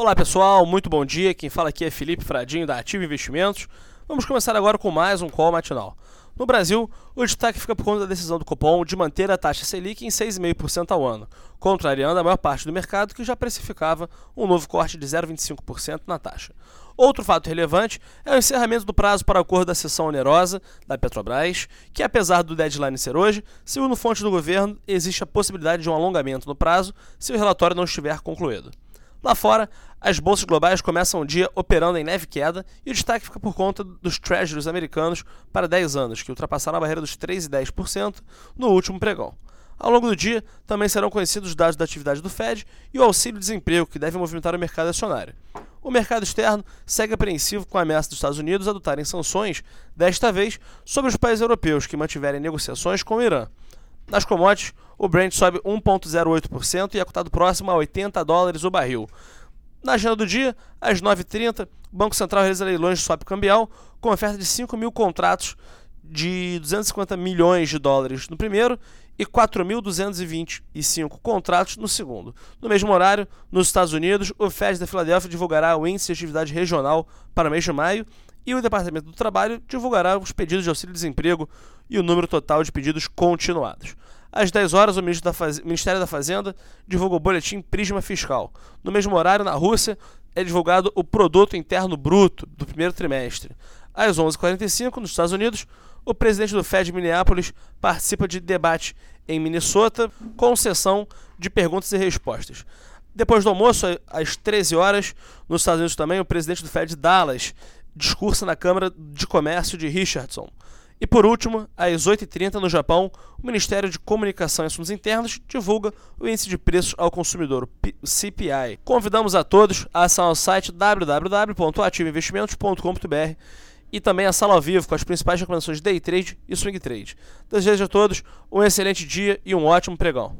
Olá pessoal, muito bom dia. Quem fala aqui é Felipe Fradinho da Ativo Investimentos. Vamos começar agora com mais um call matinal. No Brasil, o destaque fica por conta da decisão do Copom de manter a taxa Selic em 6,5% ao ano, contrariando a maior parte do mercado que já precificava um novo corte de 0,25% na taxa. Outro fato relevante é o encerramento do prazo para o acordo da sessão onerosa da Petrobras, que apesar do deadline ser hoje, segundo fontes do governo, existe a possibilidade de um alongamento no prazo se o relatório não estiver concluído. Lá fora, as bolsas globais começam o dia operando em leve queda e o destaque fica por conta dos treasuries americanos para 10 anos, que ultrapassaram a barreira dos 3,10% no último pregão. Ao longo do dia, também serão conhecidos os dados da atividade do Fed e o auxílio-desemprego, que deve movimentar o mercado acionário. O mercado externo segue apreensivo com a ameaça dos Estados Unidos adotarem sanções, desta vez sobre os países europeus que mantiverem negociações com o Irã. Nas commodities, o Brent sobe 1,08% e é cotado próximo a 80 dólares o barril. Na agenda do dia, às 9h30, o Banco Central realiza leilões de swap cambial com oferta de 5 mil contratos de 250 milhões de dólares no primeiro e 4.225 contratos no segundo. No mesmo horário, nos Estados Unidos, o Fed da Filadélfia divulgará o índice de atividade regional para o mês de maio e o Departamento do Trabalho divulgará os pedidos de auxílio-desemprego e o número total de pedidos continuados. Às 10 horas, o Ministério da Fazenda divulga o boletim Prisma Fiscal. No mesmo horário, na Rússia, é divulgado o Produto Interno Bruto do primeiro trimestre. Às 11h45, nos Estados Unidos, o presidente do Fed Minneapolis participa de debate em Minnesota com sessão de perguntas e respostas. Depois do almoço, às 13 horas, nos Estados Unidos também, o presidente do Fed Dallas discursa na Câmara de Comércio de Richardson. E por último, às 8h30 no Japão, o Ministério de Comunicação e Assuntos Internos divulga o índice de preços ao consumidor, CPI. Convidamos a todos a acessar o site www.ativoinvestimentos.com.br e também a sala ao vivo com as principais recomendações de day trade e swing trade. Desejo a todos um excelente dia e um ótimo pregão.